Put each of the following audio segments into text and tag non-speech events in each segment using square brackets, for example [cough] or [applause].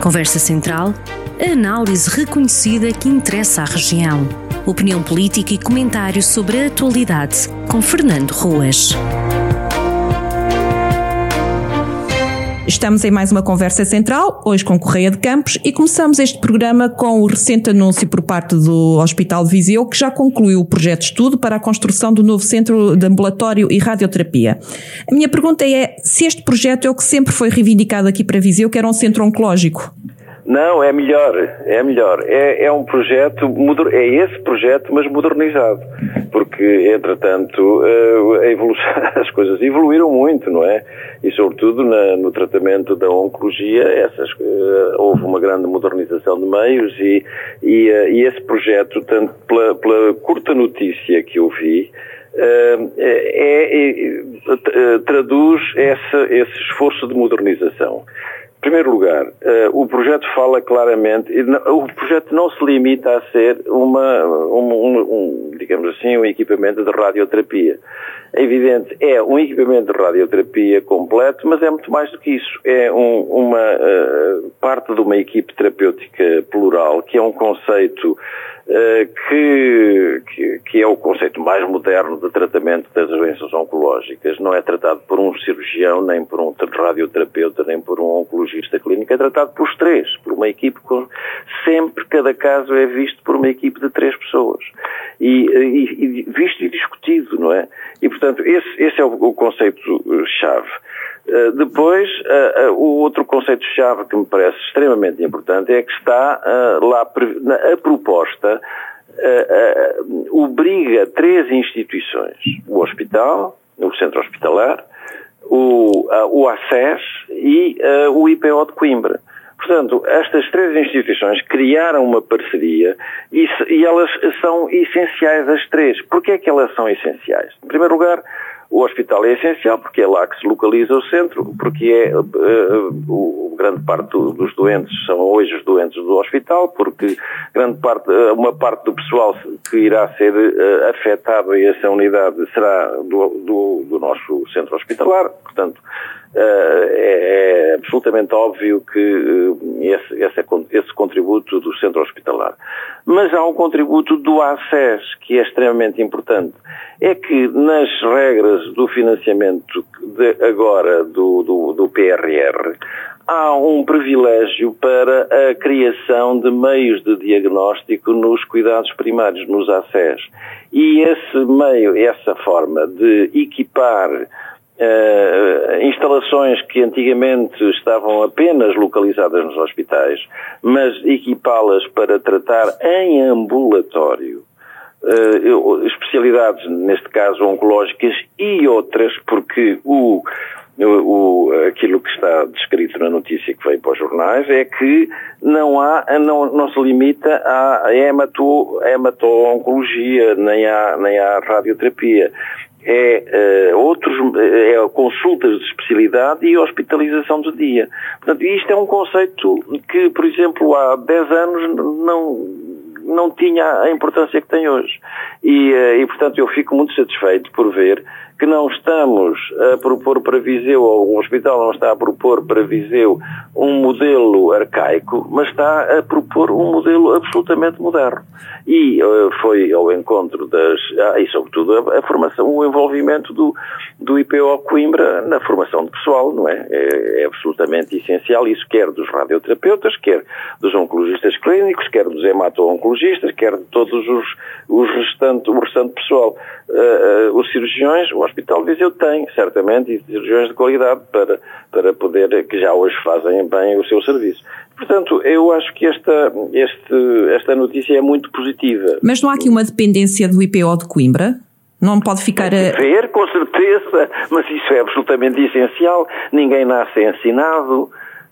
Conversa Central, análise reconhecida que interessa à região. Opinião política e comentário sobre a atualidade, com Fernando Ruas. Estamos em mais uma conversa central, hoje com Correia de Campos, e começamos este programa com o recente anúncio por parte do Hospital de Viseu, que já concluiu o projeto de estudo para a construção do novo centro de ambulatório e radioterapia. A minha pergunta é se este projeto é o que sempre foi reivindicado aqui para Viseu, que era um centro oncológico. Não, é melhor, é melhor. É, é um projeto, é esse projeto, mas modernizado. Porque, entretanto, eh, [laughs] as coisas evoluíram muito, não é? E, sobretudo, na, no tratamento da oncologia, essas, eh, houve uma grande modernização de meios e, e, eh, e esse projeto, tanto pela, pela, curta notícia que eu vi, é, é, traduz essa, esse esforço de modernização. Em primeiro lugar, uh, o projeto fala claramente, o projeto não se limita a ser uma, um, um, um, digamos assim, um equipamento de radioterapia. É evidente, é um equipamento de radioterapia completo, mas é muito mais do que isso. É um, uma uh, parte de uma equipe terapêutica plural, que é um conceito eh, que, que, que, é o conceito mais moderno de tratamento das doenças oncológicas. Não é tratado por um cirurgião, nem por um radioterapeuta, nem por um oncologista clínico, é tratado pelos três, por uma equipe com... Sempre, cada caso é visto por uma equipe de três pessoas. E, e, e visto e discutido, não é? E, portanto, esse, esse é o, o conceito-chave. Eh, depois, uh, uh, o outro conceito-chave que me parece extremamente importante é que está lá a proposta obriga três instituições, o hospital, o centro hospitalar, o, o ACES e o IPO de Coimbra. Portanto, estas três instituições criaram uma parceria e, e elas são essenciais as três. Porquê é que elas são essenciais? Em primeiro lugar, o hospital é essencial porque é lá que se localiza o centro, porque é uh, o, grande parte do, dos doentes são hoje os doentes do hospital, porque grande parte, uh, uma parte do pessoal que irá ser uh, afetado a essa unidade será do, do, do nosso centro hospitalar, portanto é, é, absolutamente óbvio que esse, esse, esse contributo do centro hospitalar. Mas há um contributo do ACES que é extremamente importante. É que nas regras do financiamento de agora do, do, do PRR, há um privilégio para a criação de meios de diagnóstico nos cuidados primários, nos ACES. E esse meio, essa forma de equipar uh, instalações que antigamente estavam apenas localizadas nos hospitais, mas equipá-las para tratar em ambulatório. Uh, especialidades, neste caso oncológicas e outras, porque o, o, aquilo que está descrito na notícia que veio para os jornais é que não há, não, não se limita à hemato, hemato-oncologia, nem à, nem à radioterapia é, uh, outros, é consultas de especialidade e hospitalização do dia. Portanto, isto é um conceito que, por exemplo, há 10 anos não, não tinha a importância que tem hoje. E, uh, e, portanto, eu fico muito satisfeito por ver que não estamos a propor para Viseu, ou o hospital não está a propor para Viseu um modelo arcaico, mas está a propor um modelo absolutamente moderno. E uh, foi ao encontro das, ah, e sobretudo a, a, formação, o envolvimento do, do IPO Coimbra na formação de pessoal, não é? é? É absolutamente essencial, isso quer dos radioterapeutas, quer dos oncologistas clínicos, quer dos hemato-oncologistas, quer de todos os, os restantes, o restante pessoal. Uh, uh, os cirurgiões, o Hospital de Viseu tem, certamente, e cirurgiões de qualidade para, para poder, que já hoje fazem bem o seu serviço. Portanto, eu acho que esta, este, esta notícia é muito positiva. Mas não há aqui uma dependência do IPO de Coimbra? Não pode ficar a... Ver, com certeza, mas isso é absolutamente essencial. Ninguém nasce ensinado.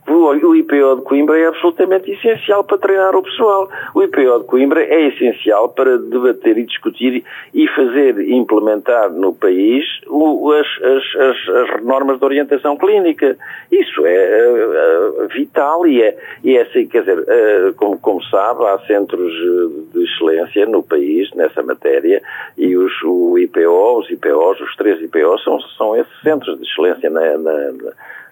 O IPO de Coimbra é absolutamente essencial para treinar o pessoal. O IPO de Coimbra é essencial para debater e discutir e fazer implementar no país as, as, as, as normas de orientação clínica. Isso é uh, vital e é, e é assim, quer dizer, uh, como, como sabe, há centros de no país nessa matéria e os, o IPO, os IPOs, os três IPOs são, são esses centros de excelência na, na,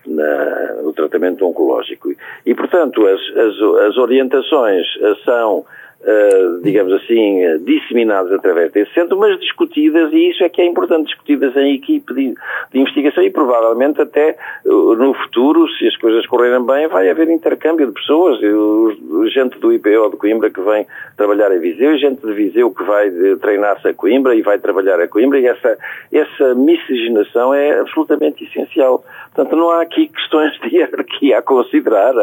na, no tratamento oncológico oncológico. E, portanto, as, as, as orientações são Uh, digamos assim, uh, disseminadas através desse centro, mas discutidas, e isso é que é importante, discutidas em equipe de, de investigação e provavelmente até uh, no futuro, se as coisas correrem bem, vai haver intercâmbio de pessoas. Gente do IPO de Coimbra que vem trabalhar a Viseu, gente de Viseu que vai treinar-se a Coimbra e vai trabalhar a Coimbra, e essa, essa miscigenação é absolutamente essencial. Portanto, não há aqui questões de [laughs] hierarquia a considerar,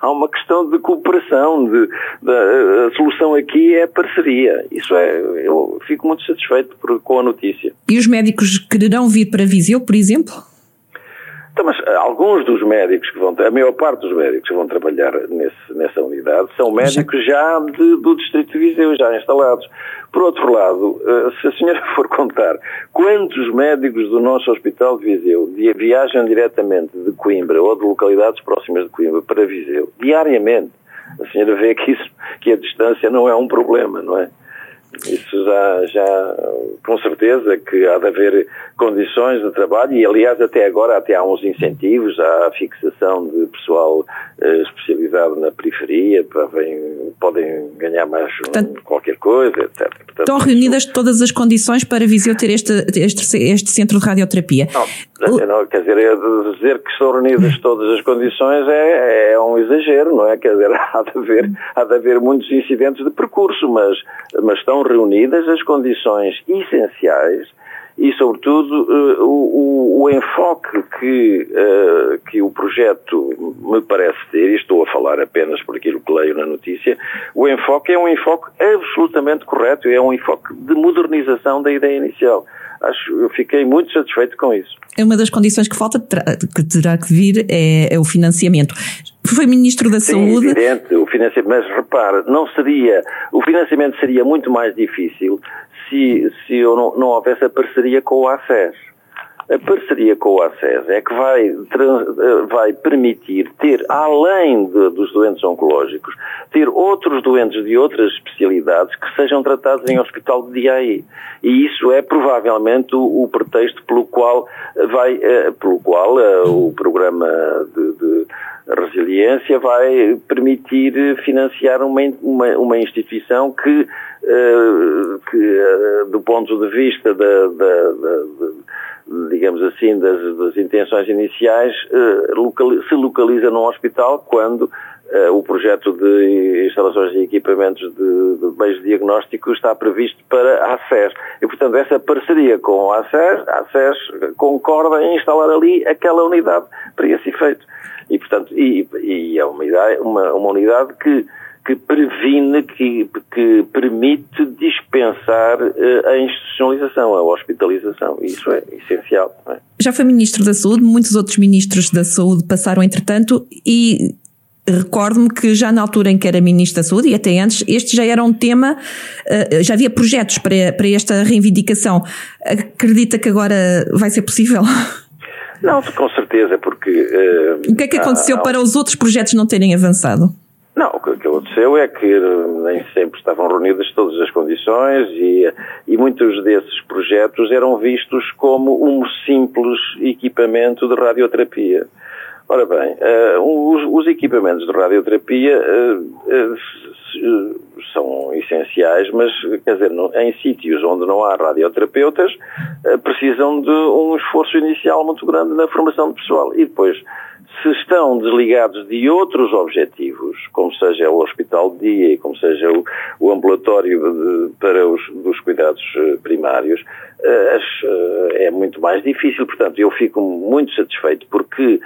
há, uma questão de cooperação, de, de, a solução aqui é parceria. Isso é, eu fico muito satisfeito por, com a notícia. E os médicos quererão vir para Viseu, por exemplo? Então, mas eh, alguns dos médicos que vão, a maior parte dos médicos que vão trabalhar nesse, nessa unidade são médicos já de, do Distrito de Viseu, já instalados. Por outro lado, eh, se a senhora [laughs] for contar quantos médicos do nosso Hospital de Viseu viajam diretamente de Coimbra ou de localidades próximas de Coimbra para Viseu, diariamente, a senhora vê que, isso, que a distância não é um problema, não é? Isso já, já, com certeza que há de haver condições de trabalho e, aliás, até agora até há uns incentivos à fixação de pessoal eh, especializado na periferia, para vem, podem ganhar mais Portanto, qualquer coisa, etc. Portanto, estão reunidas todas as condições para Viseu ter este, este, este centro de radioterapia? Não, não, quer dizer, dizer que estão reunidas todas as condições é, é um exagero, não é? Quer dizer, [laughs] há de haver, há de haver muitos incidentes de percurso, mas, mas estão reunidas as condições essenciais e, sobretudo, uh, o, o, enfoque que, uh, que o projeto me parece ter, e estou a falar apenas por aquilo que leio na notícia, o enfoque é um enfoque absolutamente correto, é um enfoque de modernização da ideia inicial. Acho, eu fiquei muito satisfeito com isso. É uma das condições que falta, que terá que vir, é, é o financiamento. Foi Ministro da Sim, Saúde. Evidente, o financiamento, mas repare, não seria, o financiamento seria muito mais difícil se, se eu não, não houvesse a parceria com o ACES. A parceria com o ACES é que vai, vai permitir ter, além de, dos doentes oncológicos, ter outros doentes de outras especialidades que sejam tratados em hospital de DAI. E isso é provavelmente o, o pretexto pelo qual vai, eh, pelo qual uh, o programa de, de resiliência vai permitir financiar uma, uma, uma instituição que, uh, que uh, do ponto de vista da, da, da, digamos assim, das, das intenções iniciais, uh, se localiza num hospital quando o projeto de instalações e equipamentos de, de meios de diagnóstico está previsto para a ACES. E, portanto, essa parceria com a ACES, a ACES concorda em instalar ali aquela unidade para esse efeito. E, portanto, e, e é uma, ideia, uma, uma unidade que, que previne, que, que permite dispensar uh, a institucionalização, a hospitalização. Isso é essencial. É? Já foi Ministro da Saúde, muitos outros Ministros da Saúde passaram entretanto e recordo-me que já na altura em que era Ministro da Saúde e até antes, este já era um tema, uh, já havia projetos para, para esta reivindicação. Acredita que agora vai ser possível? [laughs] Não, com certeza, porque. Uh, o que é que aconteceu há, para os outros projetos não terem avançado? Não, o que aconteceu é que nem sempre estavam reunidas todas as condições e, e muitos desses projetos eram vistos como um simples equipamento de radioterapia. Ora bem, uh, os, os, equipamentos de radioterapia uh, uh, são essenciais, mas, quer dizer, no, em sítios onde não há radioterapeutas, precisam de um esforço inicial muito grande na formação de pessoal. E depois, se estão desligados de outros objetivos, como seja o hospital de dia e como seja o, o ambulatório de, para os dos cuidados primários, é muito mais difícil. Portanto, eu fico muito satisfeito porque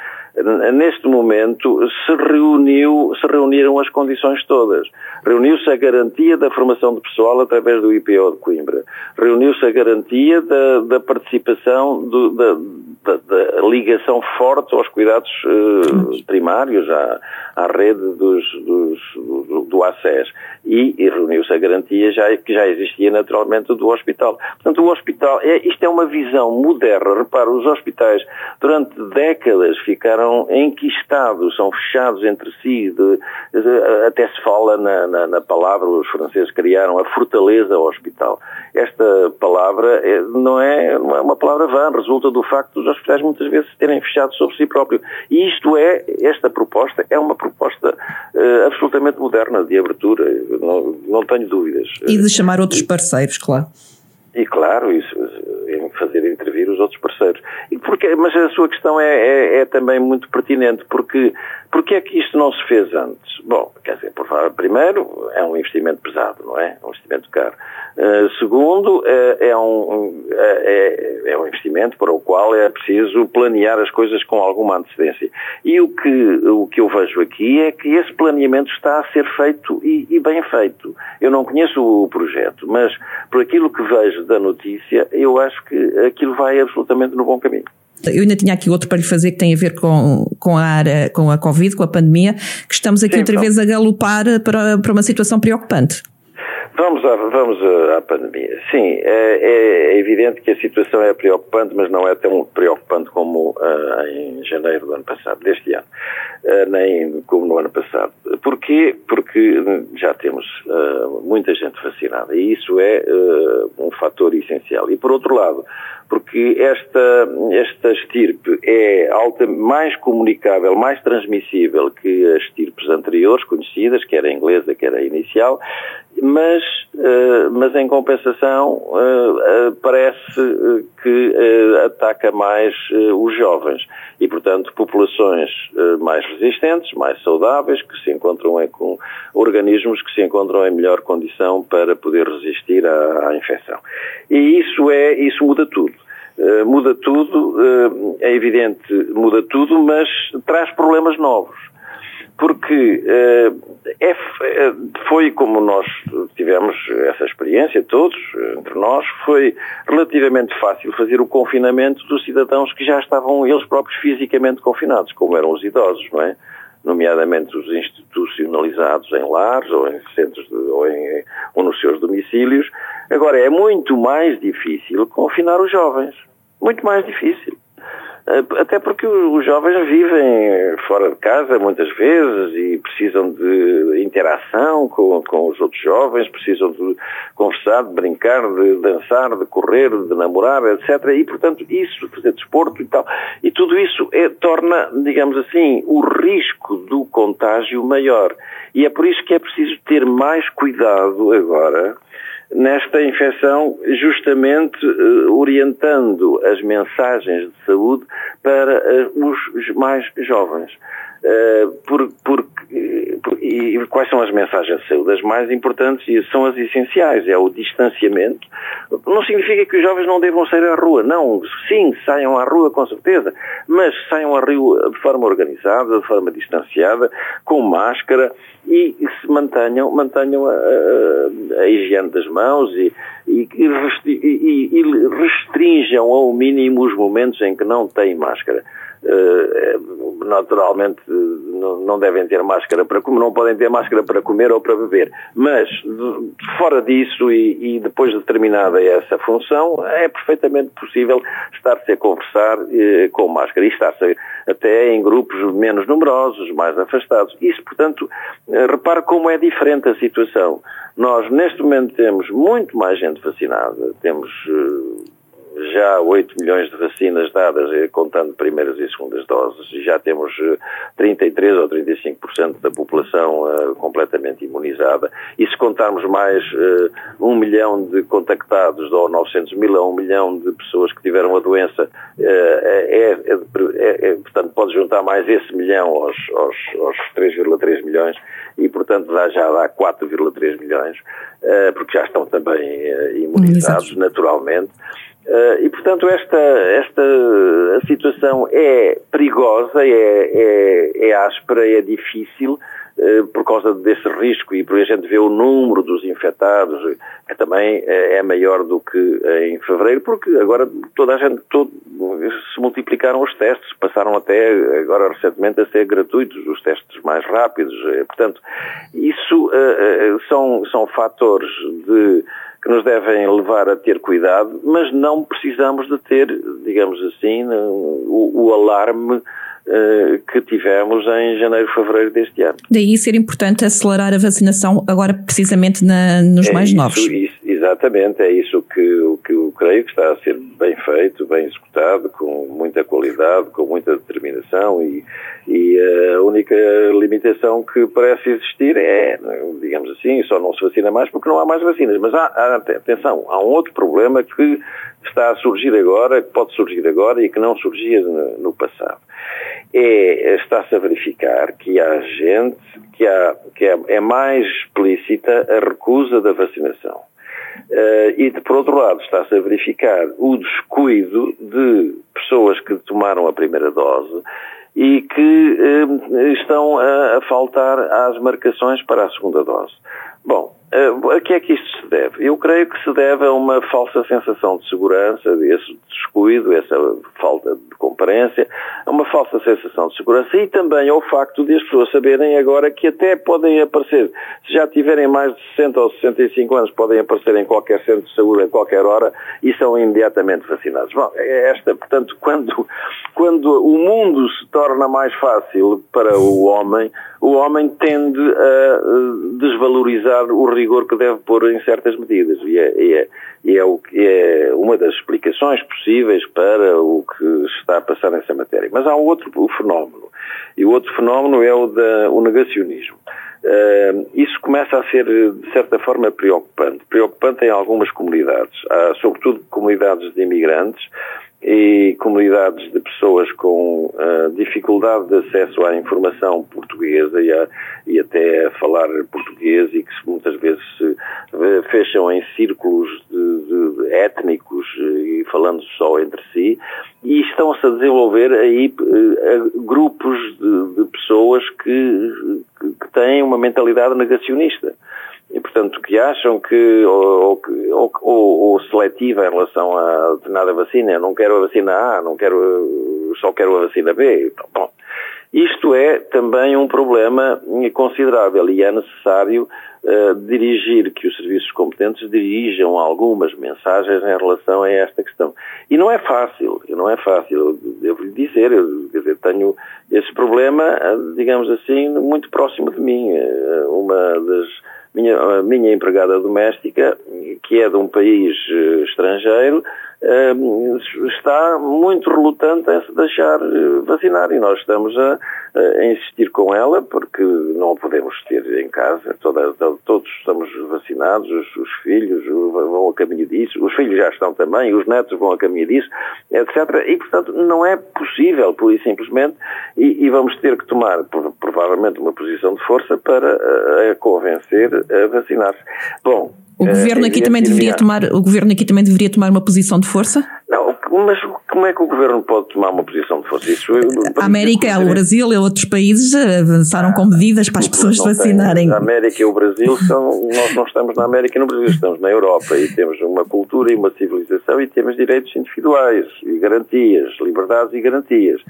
neste momento se reuniu, se reuniram as condições todas. Reuniu-se a garantia da formação de pessoal através do IPO de Coimbra. Reuniu-se a garantia da, da participação do, da, da, da, ligação forte aos cuidados uh, primários, à, à rede dos, dos, do, do ACES. E, e reuniu-se a garantia já, que já existia naturalmente do hospital. Portanto, o hospital, é, isto é uma visão moderna. Repara, os hospitais durante décadas ficaram enquistados, são fechados entre si, de, até se fala na, na, na, palavra, os franceses criaram a fortaleza hospital. Esta palavra é, não, é, não é uma palavra vã, resulta do facto dos hospitais muitas vezes terem fechado sobre si próprio. E isto é, esta proposta é uma proposta uh, absolutamente moderna de abertura, não, não tenho dúvidas. E de chamar outros parceiros, claro. E claro, isso, fazer intervir os outros parceiros. E porque, mas a sua questão é, é, é, também muito pertinente, porque, porque é que isto não se fez antes? Bom, quer dizer, por favor, primeiro, é um investimento pesado, não é? É um investimento caro. Uh, segundo, uh, é, um, uh, é, é, um investimento para o qual é preciso planear as coisas com alguma antecedência. E o que, o que eu vejo aqui é que esse planeamento está a ser feito e, e bem feito. Eu não conheço o projeto, mas por aquilo que vejo da notícia, eu acho que aquilo vai absolutamente no bom caminho. Eu ainda tinha aqui outro para lhe fazer que tem a ver com, com, a, área, com a Covid, com a pandemia, que estamos aqui Sim, outra então. vez a galopar para, para uma situação preocupante. Vamos, à, vamos à, pandemia. Sim, é, é, evidente que a situação é preocupante, mas não é tão preocupante como uh, em janeiro do ano passado, deste ano, uh, nem como no ano passado. Porquê? Porque já temos uh, muita gente vacinada e isso é um fator essencial. E por outro lado, porque esta, esta estirpe é alta, mais comunicável, mais transmissível que as estirpes anteriores, conhecidas, quer a inglesa, quer a inicial, mas, uh, mas em compensação uh, uh, parece que ataca mais os jovens e, portanto, populações mais resistentes, mais saudáveis, que se encontram em, com organismos que se encontram em melhor condição para poder resistir à, à infecção. E isso é, isso muda tudo. Uh, muda tudo, uh, é evidente, muda tudo, mas traz problemas novos porque eh, é, eh, foi como nós tivemos essa experiência, todos, entre nós, foi relativamente fácil fazer o confinamento dos cidadãos que já estavam eles próprios fisicamente confinados, como eram os idosos, não é? Nomeadamente os institucionalizados em lares ou em centros de, ou, em, ou nos seus domicílios. Agora, é muito mais difícil confinar os jovens. Muito mais difícil. Eh, até porque os jovens vivem fora de casa muitas vezes e precisam de interação com, com os outros jovens, precisam de conversar, de brincar, de dançar, de correr, de namorar, etc. E, portanto, isso, fazer desporto e tal. E tudo isso é, torna, digamos assim, o risco do contágio maior. E é por isso que é preciso ter mais cuidado agora nesta infecção, justamente uh, orientando as mensagens de saúde para uh, os mais jovens. Uh, por, por, por, e quais são as mensagens de saúde? As mais importantes e são as essenciais. É o distanciamento. Não significa que os jovens não devam sair à rua. Não, sim, saiam à rua com certeza, mas saiam à rua de forma organizada, de forma distanciada, com máscara e se mantenham, mantenham a, a, a higiene das mãos e, e, e restringam ao mínimo os momentos em que não têm máscara. Uh, naturalmente não devem ter máscara para comer, não podem ter máscara para comer ou para beber. Mas fora disso e, depois de terminada essa função, é perfeitamente possível estar-se a conversar eh, com máscara e estar-se até em grupos menos numerosos, mais afastados. Isso, portanto, eh, repare como é diferente a situação. Nós, neste momento, temos muito mais gente vacinada, temos eh, já 8 milhões de vacinas dadas, eh, contando primeiras e segundas doses, e já temos 33 ou 35% da população uh, completamente imunizada. E se contarmos mais uh, 1 milhão de contactados, ou 900 mil a 1 milhão de pessoas que tiveram a doença, uh, é, é, é, portanto, pode juntar mais esse milhão aos, aos, aos 3,3 milhões e, portanto, dá, já dá 4,3 milhões, porque já estão também imunizados naturalmente. Uh, e, portanto, esta, esta situação é perigosa, é, é, é áspera, é difícil, uh, por causa desse risco e porque a gente vê o número dos infectados, que também é, é maior do que em fevereiro, porque agora toda a gente, todo, se multiplicaram os testes, passaram até, agora recentemente, a ser gratuitos, os testes mais rápidos. Uh, portanto, isso são, são fatores de que nos devem levar a ter cuidado, mas não precisamos de ter, digamos assim, o, o alarme que tivemos em janeiro, fevereiro deste ano. Daí ser importante acelerar a vacinação agora precisamente na, nos é mais isso, novos. Isso, Exatamente, é isso que, que eu creio que está a ser bem feito, bem executado, com muita qualidade, com muita determinação e, e a única limitação que parece existir é, digamos assim, só não se vacina mais porque não há mais vacinas. Mas há, há atenção, há um outro problema que está a surgir agora, que pode surgir agora e que não surgia no, no passado. É, está-se a verificar que há gente que, há, que é, mais explícita a recusa da vacinação. Uh, e, por outro lado, está-se a verificar o descuido de pessoas que tomaram a primeira dose e que uh, estão a, a, faltar às marcações para a segunda dose. Bom, uh, a que é que isto se deve? Eu creio que se deve a uma falsa sensação de segurança, esse descuido, essa falta de comparência, a uma falsa sensação de segurança e também ao facto de as pessoas saberem agora que até podem aparecer, se já tiverem mais de 60 ou 65 anos, podem aparecer em qualquer centro de saúde, em qualquer hora, e são imediatamente vacinados. Bom, é esta, portanto, [laughs] quando, quando o mundo se torna mais fácil para o homem, o homem tende a desvalorizar o rigor que deve pôr em certas medidas. E é, e é, e é, o, é uma das explicações possíveis para o que está a passar nessa matéria. Mas há um outro fenómeno. E o outro fenómeno é o, da, o negacionismo. Uh, isso começa a ser, de certa forma, preocupante. Preocupante em algumas comunidades, há, sobretudo comunidades de imigrantes, e comunidades de pessoas com uh, dificuldade de acesso à informação portuguesa e, a, e, até a falar português e que muitas vezes se fecham em círculos de, de, étnicos e falando só entre si e estão-se a desenvolver aí uh, grupos de, de pessoas que, que têm uma mentalidade negacionista e, portanto, que acham que ou, ou, ou, seletiva em relação a determinada vacina, eu não quero a vacina A, não quero, só quero a vacina B. Bom, isto é também um problema considerável e é necessário uh, dirigir, que os serviços competentes dirijam algumas mensagens em relação a esta questão. E não é fácil, não é fácil, devo lhe dizer, eu quer dizer, tenho esse problema, eh, digamos assim, muito próximo de mim. Eh, uma das minha, minha empregada doméstica, que é de um país estrangeiro, está muito relutante em se deixar eh, vacinar e nós estamos a, a, insistir com ela porque não podemos ter em casa, Toda, todos estamos vacinados, os, os, filhos vão a caminho disso, os filhos já estão também, os netos vão a caminho disso, etc. E, portanto, não é possível, pura e simplesmente, e, e vamos ter que tomar provavelmente uma posição de força para a, eh, a convencer a vacinar-se. Bom, o governo aqui também deveria tomar, o governo aqui também deveria tomar uma posição de força? Não, mas como é que o governo pode tomar uma posição de força? Isso, a América, o Brasil e outros países avançaram com medidas para as pessoas vacinarem. a América e o Brasil são, nós não estamos na América e no Brasil, estamos na Europa e temos uma cultura e uma civilização e temos direitos individuais e garantias, liberdades e garantias.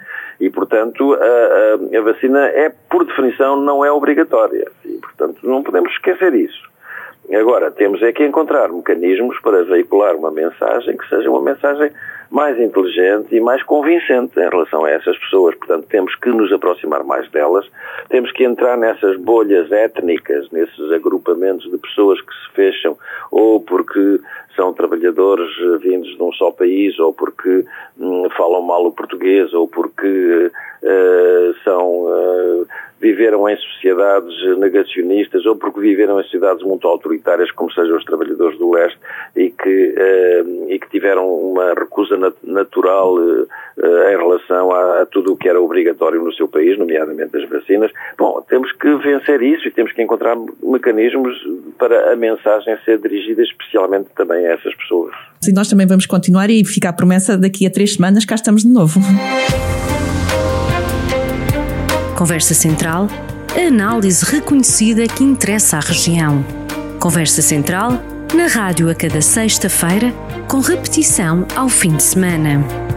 E, portanto, a, a, a vacina é, por definição, não é obrigatória. E, portanto, não podemos esquecer isso. Agora, temos é que encontrar mecanismos para veicular uma mensagem que seja uma mensagem mais inteligente e mais convincente em relação a essas pessoas. Portanto, temos que nos aproximar mais delas, temos que entrar nessas bolhas étnicas, nesses agrupamentos de pessoas que se fecham ou porque são trabalhadores vindos de um só país, ou porque hum, falam mal o português, ou porque uh, são. Uh, viveram em sociedades negacionistas ou porque viveram em sociedades muito autoritárias, como sejam os trabalhadores do leste, e que, e que tiveram uma recusa natural uh, uh, em relação a, a, tudo o que era obrigatório no seu país, nomeadamente as vacinas. Bom, temos que vencer isso e temos que encontrar mecanismos para a mensagem ser dirigida especialmente também a essas pessoas. Sim, nós também vamos continuar e fica a promessa daqui a três semanas cá estamos de novo. Conversa Central, a análise reconhecida que interessa à região. Conversa Central, na rádio a cada sexta-feira, com repetição ao fim de semana.